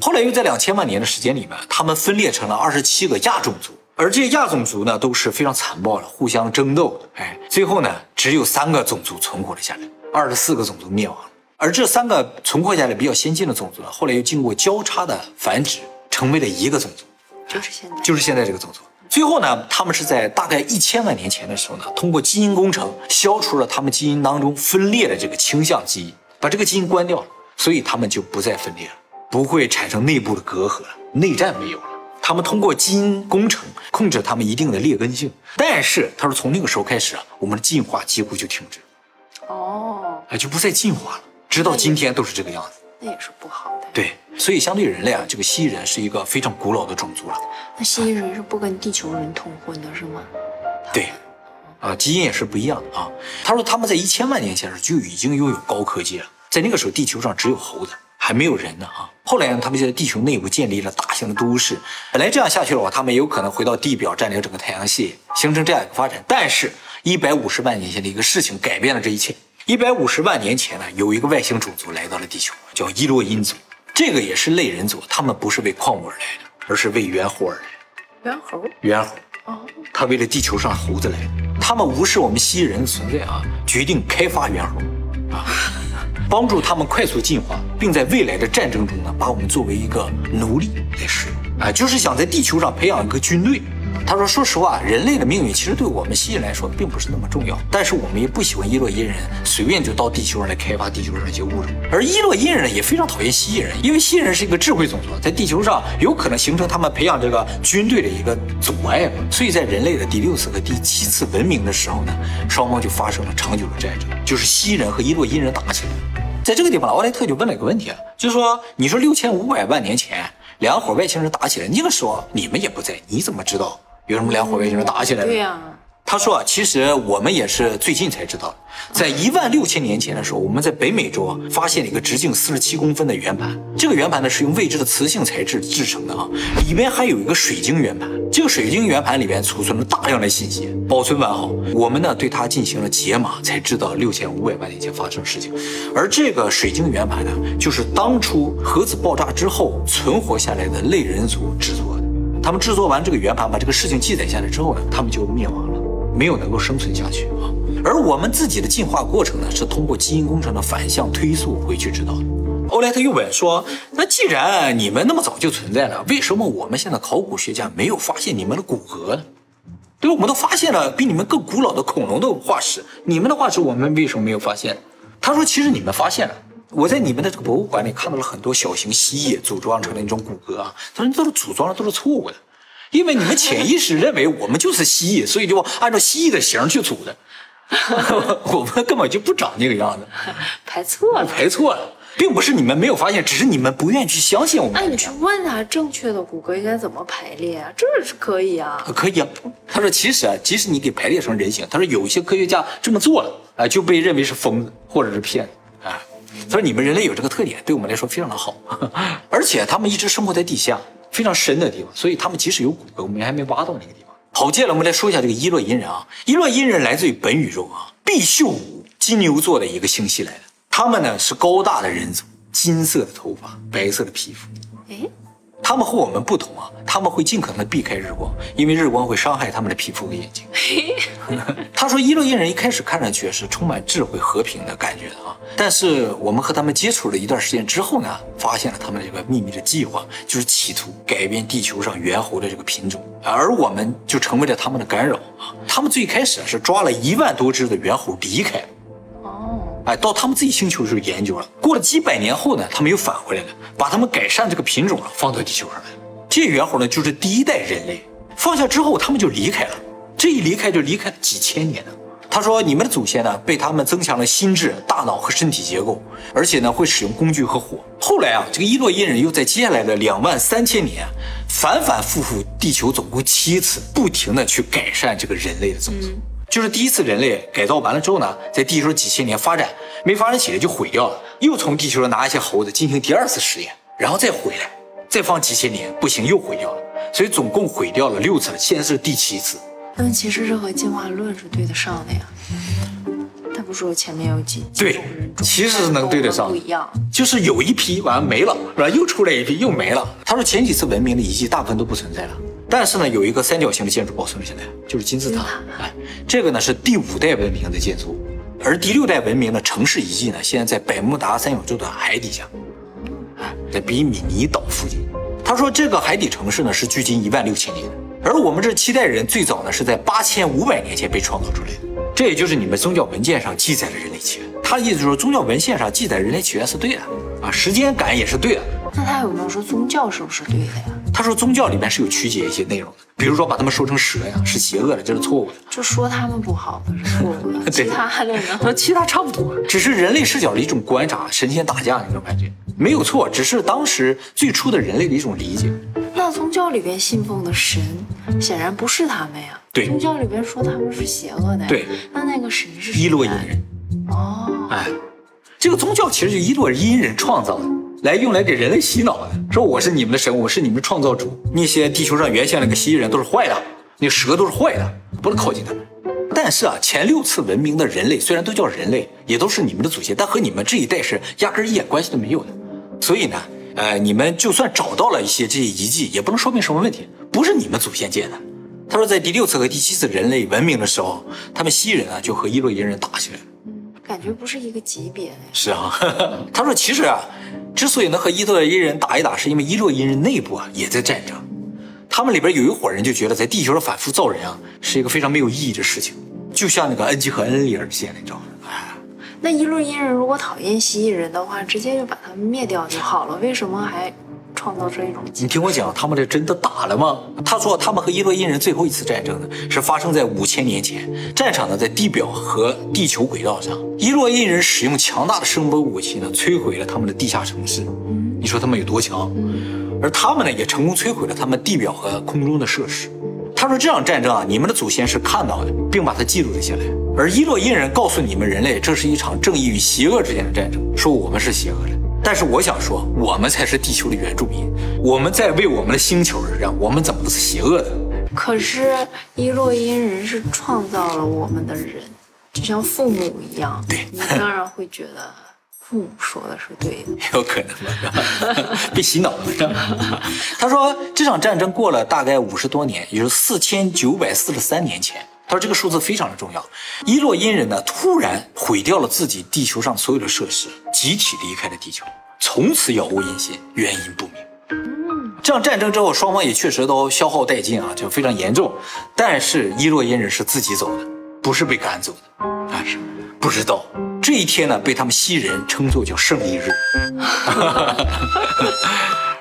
后来又在两千万年的时间里面，他们分裂成了二十七个亚种族，而这些亚种族呢都是非常残暴的，互相争斗的。哎，最后呢只有三个种族存活了下来，二十四个种族灭亡了。而这三个存活下来比较先进的种族呢，后来又经过交叉的繁殖，成为了一个种族，就是现在，就是现在这个种族。最后呢，他们是在大概一千万年前的时候呢，通过基因工程消除了他们基因当中分裂的这个倾向基因，把这个基因关掉了，所以他们就不再分裂了，不会产生内部的隔阂了，内战没有了。他们通过基因工程控制他们一定的劣根性，但是他说从那个时候开始啊，我们的进化几乎就停止，哦，哎，就不再进化了，直到今天都是这个样子。那也是不好的。对，所以相对人类啊，这个蜥蜴人是一个非常古老的种族了。那蜥蜴人是不跟地球人通婚的是吗？对，啊，基因也是不一样的啊。他说他们在一千万年前时就已经拥有高科技了，在那个时候地球上只有猴子，还没有人呢啊。后来呢，他们就在地球内部建立了大型的都市。本来这样下去的话，他们有可能回到地表占领整个太阳系，形成这样一个发展。但是，一百五十万年前的一个事情改变了这一切。一百五十万年前呢，有一个外星种族来到了地球，叫伊洛因族。这个也是类人族，他们不是为矿物而来的，而是为猿猴而来。猿猴猿猴，哦，他为了地球上猴子来的，他们无视我们蜥蜴人的存在啊，决定开发猿猴，啊，帮助他们快速进化，并在未来的战争中呢，把我们作为一个奴隶来使用，啊，就是想在地球上培养一个军队。他说：“说实话，人类的命运其实对我们蜥蜴人来说并不是那么重要，但是我们也不喜欢伊洛因人随便就到地球上来开发地球上一些物种。而伊洛因人，也非常讨厌蜥蜴人，因为蜥蜴人是一个智慧种族，在地球上有可能形成他们培养这个军队的一个阻碍。所以在人类的第六次和第七次文明的时候呢，双方就发生了长久的战争，就是蜥蜴人和伊洛因人打起来。在这个地方，奥莱特就问了一个问题啊，就是说，你说六千五百万年前两伙外星人打起来，那个时候你们也不在，你怎么知道？”有什么两伙外星人打起来了？对呀、他说啊，其实我们也是最近才知道的，在一万六千年前的时候，我们在北美洲啊发现了一个直径四十七公分的圆盘。这个圆盘呢是用未知的磁性材质制成的啊，里面还有一个水晶圆盘。这个水晶圆盘里面储存了大量的信息，保存完好。我们呢对它进行了解码，才知道六千五百万年前发生的事情。而这个水晶圆盘呢，就是当初核子爆炸之后存活下来的类人族制作的。他们制作完这个圆盘，把这个事情记载下来之后呢，他们就灭亡了，没有能够生存下去啊。而我们自己的进化过程呢，是通过基因工程的反向推溯回去知道的。欧莱特又问说：“那既然你们那么早就存在了，为什么我们现在考古学家没有发现你们的骨骼呢？对？我们都发现了比你们更古老的恐龙的化石，你们的化石我们为什么没有发现？”他说：“其实你们发现了。”我在你们的这个博物馆里看到了很多小型蜥蜴组装成的那种骨骼啊，他说都是组装的都是错误的，因为你们潜意识认为我们就是蜥蜴，所以就按照蜥蜴的形去组的。我们根本就不长那个样子，排错了。排错了，并不是你们没有发现，只是你们不愿意去相信我们。那你去问他正确的骨骼应该怎么排列啊？这是可以啊。可以啊，他说其实啊，即使你给排列成人形，他说有一些科学家这么做了，啊、就被认为是疯子或者是骗子啊。他说你们人类有这个特点，对我们来说非常的好，而且他们一直生活在地下非常深的地方，所以他们即使有骨骼，我们还没挖到那个地方。好，接下来我们来说一下这个伊洛因人啊，伊洛因人来自于本宇宙啊毕宿五金牛座的一个星系来的，他们呢是高大的人族，金色的头发，白色的皮肤。哎，他们和我们不同啊，他们会尽可能的避开日光，因为日光会伤害他们的皮肤和眼睛。他说，伊洛因人一开始看上去是充满智慧、和平的感觉的啊，但是我们和他们接触了一段时间之后呢，发现了他们这个秘密的计划，就是企图改变地球上猿猴的这个品种，而我们就成为了他们的干扰啊。他们最开始是抓了一万多只的猿猴离开了。哎，到他们自己星球的时候研究了，过了几百年后呢，他们又返回来了，把他们改善这个品种啊放到地球上来。这猿猴呢，就是第一代人类，放下之后他们就离开了，这一离开就离开了几千年呢。他说，你们的祖先呢，被他们增强了心智、大脑和身体结构，而且呢，会使用工具和火。后来啊，这个伊洛因人又在接下来的两万三千年，反反复复地球总共七次，不停的去改善这个人类的种族。就是第一次人类改造完了之后呢，在地球几千年发展没发展起来就毁掉了，又从地球上拿一些猴子进行第二次实验，然后再回来，再放几千年不行又毁掉了，所以总共毁掉了六次了，现在是第七次。但其实这和进化论是对得上的呀。他不说前面有几几对其实是能对得上不一样。就是有一批完了没了，是吧？又出来一批又没了。他说前几次文明的遗迹大部分都不存在了，但是呢，有一个三角形的建筑保存了下来，就是金字塔。哎，这个呢是第五代文明的建筑，而第六代文明的城市遗迹呢，现在在百慕达三角洲的海底下，哎，在比米尼岛附近。他说这个海底城市呢是距今一万六千年，而我们这七代人最早呢是在八千五百年前被创造出来的。这也就是你们宗教文件上记载的人类起源。他的意思就是说，宗教文献上记载人类起源是对的啊，时间感也是对的。那他有没有说宗教是不是对的呀？他说宗教里面是有曲解一些内容的，比如说把他们说成蛇呀，是邪恶的，这是错误的。就说他们不好的是错误的，对其他的呢？和 其他差不多，只是人类视角的一种观察，神仙打架那种感觉，没有错，只是当时最初的人类的一种理解。那宗教里边信奉的神，显然不是他们呀。对宗教里边说他们是邪恶的呀。对，那那个神是谁伊洛因人，哦，哎，这个宗教其实就伊洛因人创造的，来用来给人类洗脑的，说我是你们的神，我是你们的创造主。那些地球上原先那个蜥蜴人都是坏的，那蛇都是坏的，不能靠近他们。但是啊，前六次文明的人类虽然都叫人类，也都是你们的祖先，但和你们这一代是压根一点关系都没有的。所以呢，呃，你们就算找到了一些这些遗迹，也不能说明什么问题，不是你们祖先建的。他说，在第六次和第七次人类文明的时候，他们蜥蜴人啊就和伊洛伊人打起来了。感觉不是一个级别的呀。是啊，他说其实啊，之所以能和伊洛伊人打一打，是因为伊洛伊人内部啊也在战争。他们里边有一伙人就觉得在地球上反复造人啊是一个非常没有意义的事情，就像那个恩基和恩里尔线，你知道吗？哎，那伊洛伊人如果讨厌蜥蜴人的话，直接就把他们灭掉就好了，为什么还创造这一种你？听我讲，他们这真的打了吗？他说他们和伊洛因人最后一次战争呢，是发生在五千年前，战场呢在地表和地球轨道上。伊洛因人使用强大的声波武器呢，摧毁了他们的地下城市。你说他们有多强？而他们呢，也成功摧毁了他们地表和空中的设施。他说这场战争啊，你们的祖先是看到的，并把它记录了下来。而伊洛因人告诉你们人类，这是一场正义与邪恶之间的战争，说我们是邪恶的。但是我想说，我们才是地球的原住民，我们在为我们的星球而战，我们怎么都是邪恶的？可是伊洛因人是创造了我们的人，就像父母一样。对你当然会觉得父母说的是对的。有可能吧，被洗脑了。他说这场战争过了大概五十多年，也就是四千九百四十三年前。他说这个数字非常的重要。伊洛因人呢，突然毁掉了自己地球上所有的设施，集体离开了地球，从此杳无音信，原因不明。这场战争之后，双方也确实都消耗殆尽啊，就非常严重。但是伊洛因人是自己走的，不是被赶走的。但，是不知道这一天呢，被他们西人称作叫胜利日。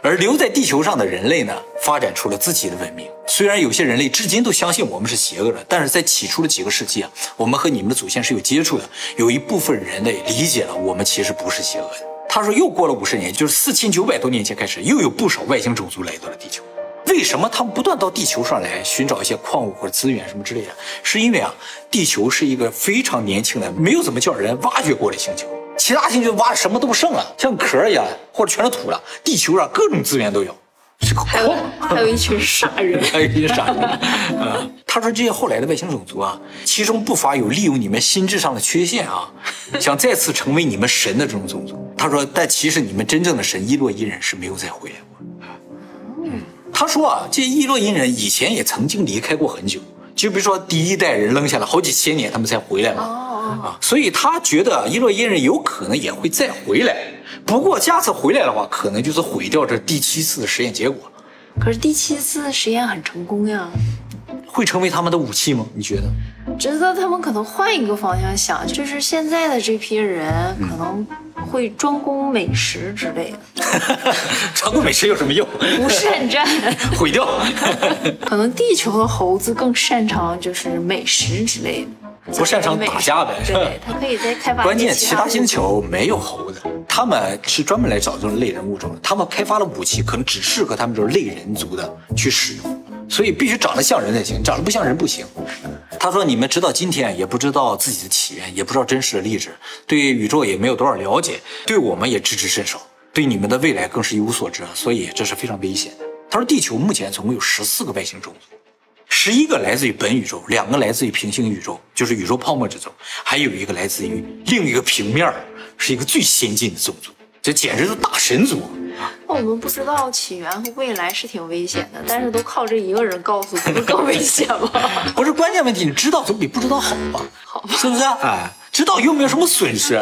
而留在地球上的人类呢，发展出了自己的文明。虽然有些人类至今都相信我们是邪恶的，但是在起初的几个世纪啊，我们和你们的祖先是有接触的。有一部分人类理解了我们其实不是邪恶的。他说，又过了五十年，就是四千九百多年前开始，又有不少外星种族来到了地球。为什么他们不断到地球上来寻找一些矿物或者资源什么之类的？是因为啊，地球是一个非常年轻的，没有怎么叫人挖掘过的星球。其他星球挖的什么都不剩了，像壳一样，或者全是土了。地球上各种资源都有，是个还有矿。还有一群傻人，还有一群傻人。啊，他说这些后来的外星种族啊，其中不乏有利用你们心智上的缺陷啊，想再次成为你们神的这种种族。他说，但其实你们真正的神伊洛伊人是没有再回来过。嗯，他说啊，这些伊洛伊人以前也曾经离开过很久，就比如说第一代人扔下了好几千年，他们才回来嘛。啊，所以他觉得伊洛伊人有可能也会再回来，不过下次回来的话，可能就是毁掉这第七次的实验结果。可是第七次实验很成功呀，会成为他们的武器吗？你觉得？觉得他们可能换一个方向想，就是现在的这批人可能会专攻美食之类的，专攻美食有什么用？不善战。毁掉。可能地球的猴子更擅长就是美食之类的。不擅长打架呗，对，他可以再开发。关键其他星球没有猴子，他们是专门来找这种类人物种的。他们开发的武器可能只适合他们这种类人族的去使用，所以必须长得像人才行，长得不像人不行。他说：“你们直到今天也不知道自己的起源，也不知道真实的历史，对宇宙也没有多少了解，对我们也知之甚少，对你们的未来更是一无所知，所以这是非常危险的。”他说：“地球目前总共有十四个外星种族。”十一个来自于本宇宙，两个来自于平行宇宙，就是宇宙泡沫之中，还有一个来自于另一个平面是一个最先进的种族，这简直是大神族。那我们不知道起源和未来是挺危险的，但是都靠这一个人告诉，不是更危险吗？不是关键问题，你知道总比不知道好吧？好吧，是不是？哎，知道又没有什么损失。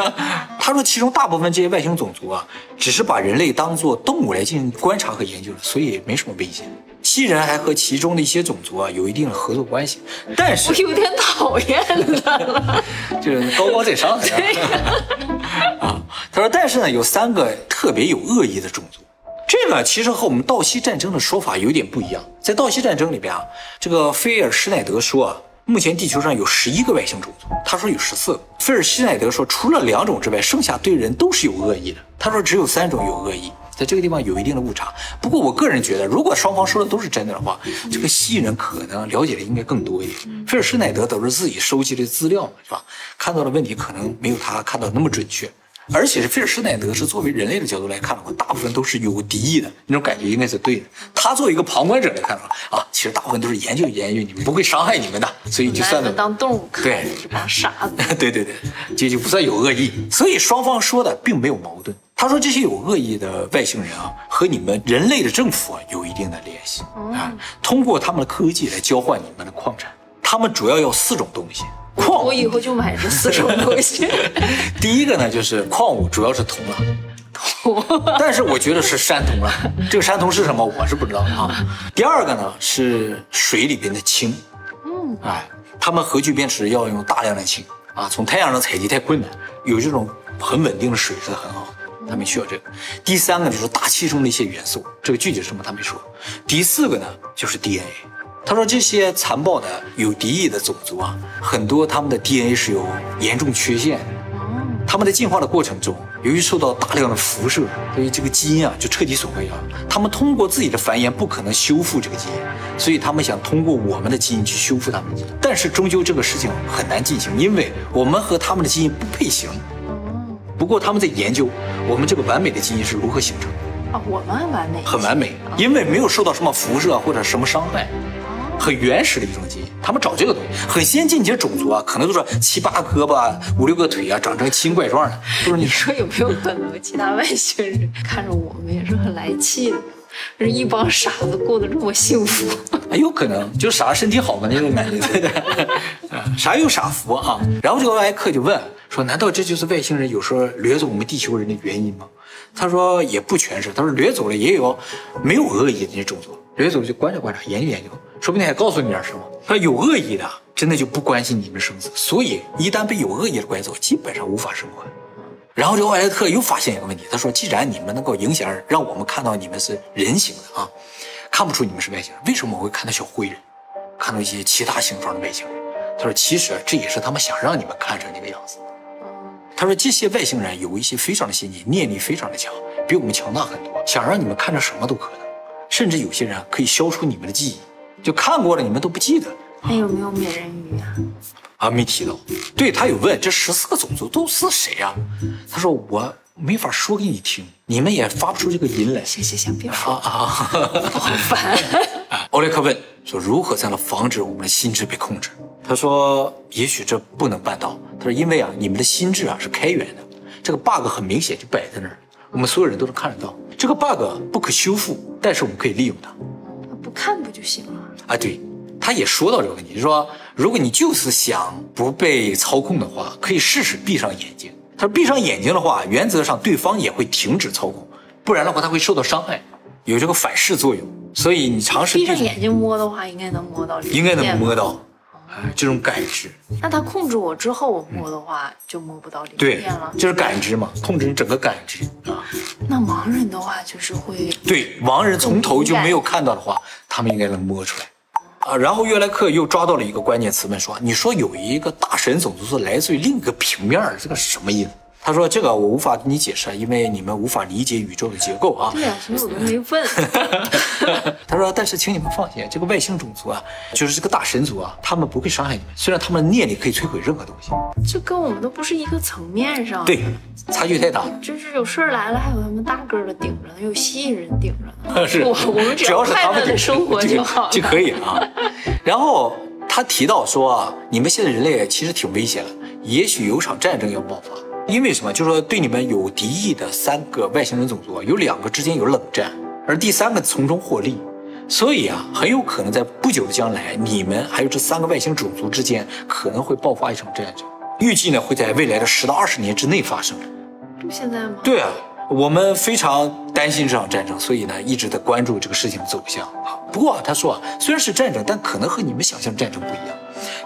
他说，其中大部分这些外星种族啊，只是把人类当做动物来进行观察和研究的，所以没什么危险。西人还和其中的一些种族啊有一定的合作关系，但是我有点讨厌他了，就是高高在上的。啊，他说，但是呢，有三个特别有恶意的种族，这个其实和我们道西战争的说法有点不一样。在道西战争里边啊，这个菲尔施耐德说啊，目前地球上有十一个外星种族，他说有十四个。菲尔施耐德说，除了两种之外，剩下对人都是有恶意的。他说只有三种有恶意。在这个地方有一定的误差，不过我个人觉得，如果双方说的都是真的的话，这个蜥蜴人可能了解的应该更多一点。菲尔施奈德都是自己收集的资料嘛，是吧？看到的问题可能没有他看到那么准确，而且是菲尔施耐德是作为人类的角度来看的话，大部分都是有敌意的那种感觉，应该是对的。他作为一个旁观者来看的话，啊，其实大部分都是研究研究你们，不会伤害你们的，所以就算了当动物看，对，这帮傻子，对对对，这就不算有恶意。所以双方说的并没有矛盾。他说这些有恶意的外星人啊，和你们人类的政府啊有一定的联系啊，通过他们的科技来交换你们的矿产。他们主要要四种东西，矿。我以后就买这四种东西。第一个呢就是矿物，主要是铜了，铜。但是我觉得是山铜了，这个山铜是什么我是不知道啊。第二个呢是水里边的氢，嗯，哎，他们核聚变时要用大量的氢啊，从太阳上采集太困难，有这种很稳定的水是很好的。他们需要这个。第三个就是大气中的一些元素，这个具体是什么他没说。第四个呢就是 DNA。他说这些残暴的有敌意的种族啊，很多他们的 DNA 是有严重缺陷的。他们在进化的过程中，由于受到大量的辐射，所以这个基因啊就彻底损坏掉了。他们通过自己的繁衍不可能修复这个基因，所以他们想通过我们的基因去修复他们的基因。但是终究这个事情很难进行，因为我们和他们的基因不配型。不过他们在研究我们这个完美的基因是如何形成的啊，我们完美，很完美，因为没有受到什么辐射或者什么伤害，很原始的一种基因。他们找这个东西很先进，些种族啊，可能都是七八胳膊、五六个腿啊，长成奇形怪状的。就是你说有没有可能，其他外星人看着我们也是很来气的？是一帮傻子过得这么幸福，有可能就傻身体好嘛那种感觉，对 对？傻有傻福啊。然后这个外科就问。说，难道这就是外星人有时候掠走我们地球人的原因吗？他说也不全是，他说掠走了也有没有恶意的那种族，掠走就观察观察，研究研究，说不定还告诉你点什么。他有恶意的，真的就不关心你们生死，所以一旦被有恶意的拐走，基本上无法生还。然后这个奥莱特又发现一个问题，他说：“既然你们能够影响让我们看到你们是人形的啊，看不出你们是外星人，为什么我会看到小灰人，看到一些其他形状的外星人？”他说：“其实这也是他们想让你们看成那个样子。”他说：“这些外星人有一些非常的先进，念力非常的强，比我们强大很多，想让你们看着什么都可能，甚至有些人可以消除你们的记忆，就看过了你们都不记得。”那有没有美人鱼啊？啊，没提到。对他有问这十四个种族都是谁呀、他说我没法说给你听，你们也发不出这个音来。行行行，别说啊啊！好烦。啊欧莱克问说如何才能防止我们的心智被控制？他说也许这不能办到。他说因为啊你们的心智啊是开源的，这个 bug 很明显就摆在那儿，我们所有人都能看得到。这个 bug 不可修复，但是我们可以利用它。啊，对，他也说到这个问题，就说如果你就是想不被操控的话，可以试试闭上眼睛。他说闭上眼睛的话，原则上对方也会停止操控，不然的话他会受到伤害，有这个反噬作用。所以你尝试闭上眼睛摸的话，应该能摸到应该能。摸到，哎，这种感知，那他控制我之后，我摸的话就摸不到零对件了，。就是感知嘛，控制你整个感知啊。那盲人的话就是会对，盲人从头就没有看到的话，他们应该能摸出来。啊，然后约莱克又抓到了一个关键词，问说：“你说有一个大神种族是来自于另一个平面，这个什么意思？”他说：“这个我无法跟你解释，因为你们无法理解宇宙的结构啊。对呀、所以我都没问。他说：“但是请你们放心，这个外星种族啊，就是这个大神族啊，他们不会伤害你们，虽然他们的念力可以摧毁任何东西。这跟我们都不是一个层面上。对，差距太大了。就是有事儿来了，还有他们大个儿的顶着呢，有蜥蜴人顶着呢。是我我们只只要是快他们乐的生活就好了。就可以了啊。然后他提到说啊，你们现在人类其实挺危险的，也许有场战争要爆发。因为什么？就是说对你们有敌意的三个外星人种族，有两个之间有冷战，而第三个从中获利。所以啊，很有可能在不久的将来，你们还有这三个外星种族之间可能会爆发一场战争。预计呢会在未来的十到二十年之内发生。就现在吗？对啊，我们非常担心这场战争，所以呢一直在关注这个事情的走向啊。不过啊，他说啊，虽然是战争，但可能和你们想象战争不一样，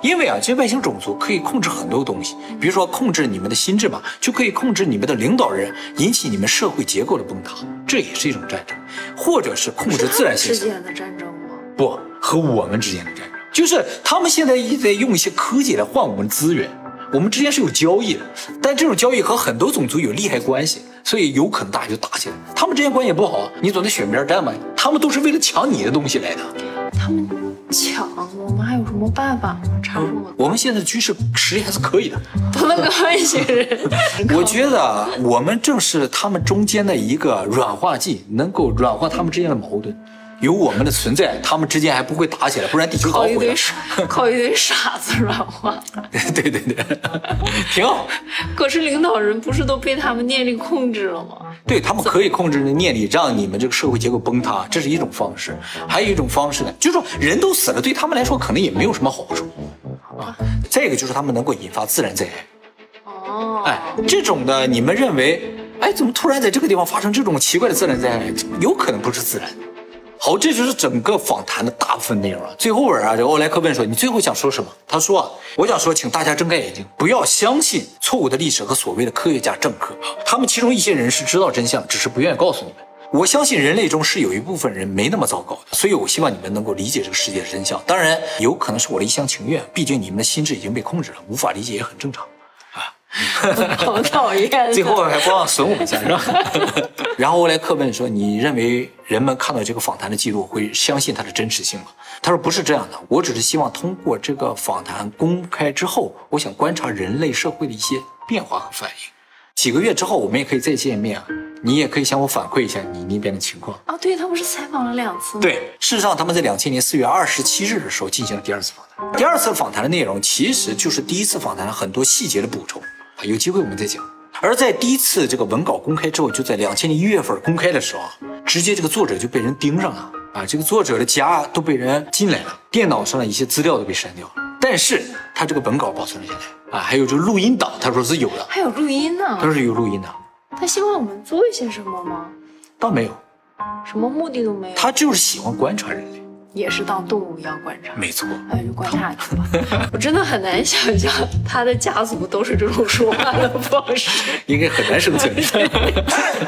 因为啊，这些外星种族可以控制很多东西，比如说控制你们的心智嘛，就可以控制你们的领导人，引起你们社会结构的崩塌，这也是一种战争，或者是控制自然现象。之间的战争吗？不和我们之间的战争，就是他们现在一直在用一些科技来换我们资源，我们之间是有交易的，但这种交易和很多种族有利害关系，所以有可能大家就打起来。他们之间关系也不好，你总得选边站嘛。他们都是为了抢你的东西来的。他们抢，我们还有什么办法吗？查什么我们现在的军事实力还是可以的。多，不能跟外星人。我觉得啊我们正是他们中间的一个软化剂，能够软化他们之间的矛盾。有我们的存在，他们之间还不会打起来，不然地球早靠一堆。傻，靠一堆傻子软化。对 对对，挺好。可是领导人不是都被他们念力控制了吗？对他们可以控制念力，让你们这个社会结构崩塌，这是一种方式。还有一种方式呢，就是说人都死了，对他们来说可能也没有什么好处啊。再一个就是他们能够引发自然灾害，哦，哎，这种的你们认为，哎，怎么突然在这个地方发生这种奇怪的自然灾害？有可能不是自然。好，这就是整个访谈的大部分内容了。最后边啊，这欧莱克问说：“你最后想说什么？”他说：“啊，我想说，请大家睁开眼睛，不要相信错误的历史和所谓的科学家政客。他们其中一些人是知道真相，只是不愿意告诉你们。我相信人类中是有一部分人没那么糟糕的，所以我希望你们能够理解这个世界的真相。当然，有可能是我的一厢情愿，毕竟你们的心智已经被控制了，无法理解也很正常。” 好讨厌。最后还光损我们一下，是吧？然后欧莱克问说：“你认为人们看到这个访谈的记录会相信它的真实性吗？”他说：“不是这样的，我只是希望通过这个访谈公开之后，我想观察人类社会的一些变化和反应。几个月之后，我们也可以再见面啊，你也可以向我反馈一下你那边的情况。”啊，对他不是采访了两次吗？，对，事实上他们在两千年四月二十七日的时候进行了第二次访谈。第二次访谈的内容其实就是第一次访谈的很多细节的补充，啊，有机会我们再讲。而在第一次这个文稿公开之后，就在两千年一月份公开的时候啊，直接这个作者就被人盯上了啊，这个作者的家都被人进来了，电脑上的一些资料都被删掉了，但是他这个文稿保存了下来啊，还有这个录音档，他说是有的，还有录音呢。他说是有录音的，他希望我们做一些什么吗？倒没有，什么目的都没有。他就是喜欢观察人类。也是当动物一样观察。没错。哎，就观察去吧。我真的很难想象他的家族都是这种说话的方式。应该很难生存。